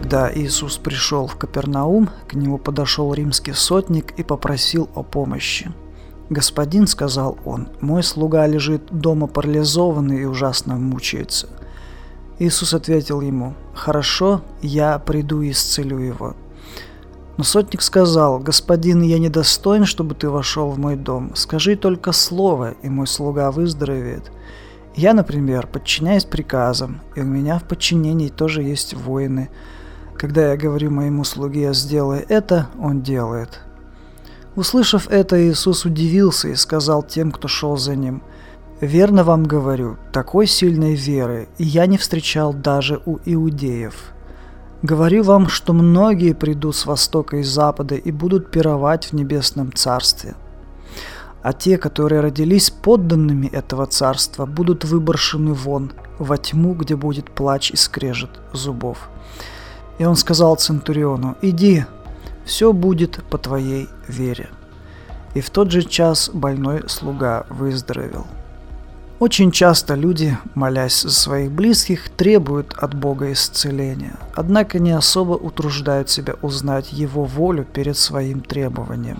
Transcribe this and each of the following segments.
Когда Иисус пришел в Капернаум, к нему подошел римский сотник и попросил о помощи. «Господин», — сказал он, — «мой слуга лежит дома парализованный и ужасно мучается». Иисус ответил ему, «Хорошо, я приду и исцелю его». Но сотник сказал, «Господин, я недостоин, чтобы ты вошел в мой дом. Скажи только слово, и мой слуга выздоровеет». Я, например, подчиняюсь приказам, и у меня в подчинении тоже есть воины. Когда я говорю моему слуге «сделай это», он делает. Услышав это, Иисус удивился и сказал тем, кто шел за ним, «Верно вам говорю, такой сильной веры я не встречал даже у иудеев». Говорю вам, что многие придут с востока и запада и будут пировать в небесном царстве. А те, которые родились подданными этого царства, будут выброшены вон, во тьму, где будет плач и скрежет зубов. И он сказал Центуриону, «Иди, все будет по твоей вере». И в тот же час больной слуга выздоровел. Очень часто люди, молясь за своих близких, требуют от Бога исцеления, однако не особо утруждают себя узнать Его волю перед своим требованием.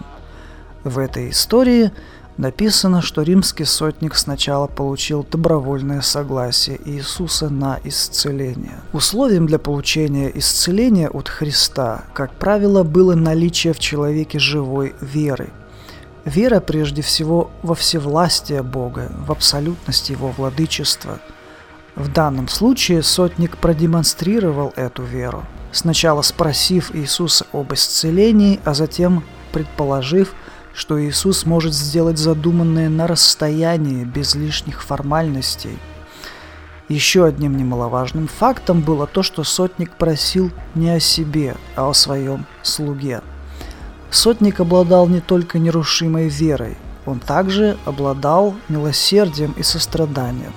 В этой истории написано, что римский сотник сначала получил добровольное согласие Иисуса на исцеление. Условием для получения исцеления от Христа, как правило, было наличие в человеке живой веры – Вера прежде всего во всевластие Бога, в абсолютность Его владычества. В данном случае сотник продемонстрировал эту веру, сначала спросив Иисуса об исцелении, а затем предположив, что Иисус может сделать задуманное на расстоянии, без лишних формальностей. Еще одним немаловажным фактом было то, что сотник просил не о себе, а о своем слуге – Сотник обладал не только нерушимой верой, он также обладал милосердием и состраданием,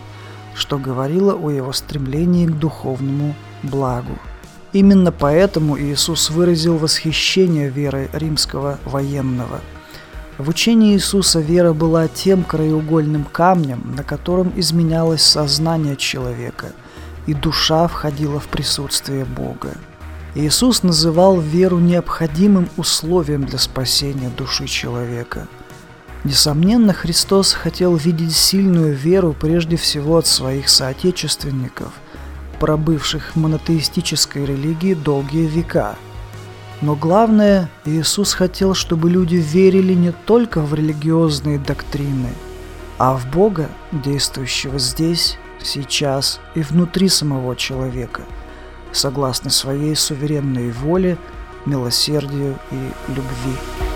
что говорило о его стремлении к духовному благу. Именно поэтому Иисус выразил восхищение верой римского военного. В учении Иисуса вера была тем краеугольным камнем, на котором изменялось сознание человека, и душа входила в присутствие Бога. Иисус называл веру необходимым условием для спасения души человека. Несомненно, Христос хотел видеть сильную веру прежде всего от своих соотечественников, пробывших в монотеистической религии долгие века. Но главное, Иисус хотел, чтобы люди верили не только в религиозные доктрины, а в Бога, действующего здесь, сейчас и внутри самого человека – согласно своей суверенной воле, милосердию и любви.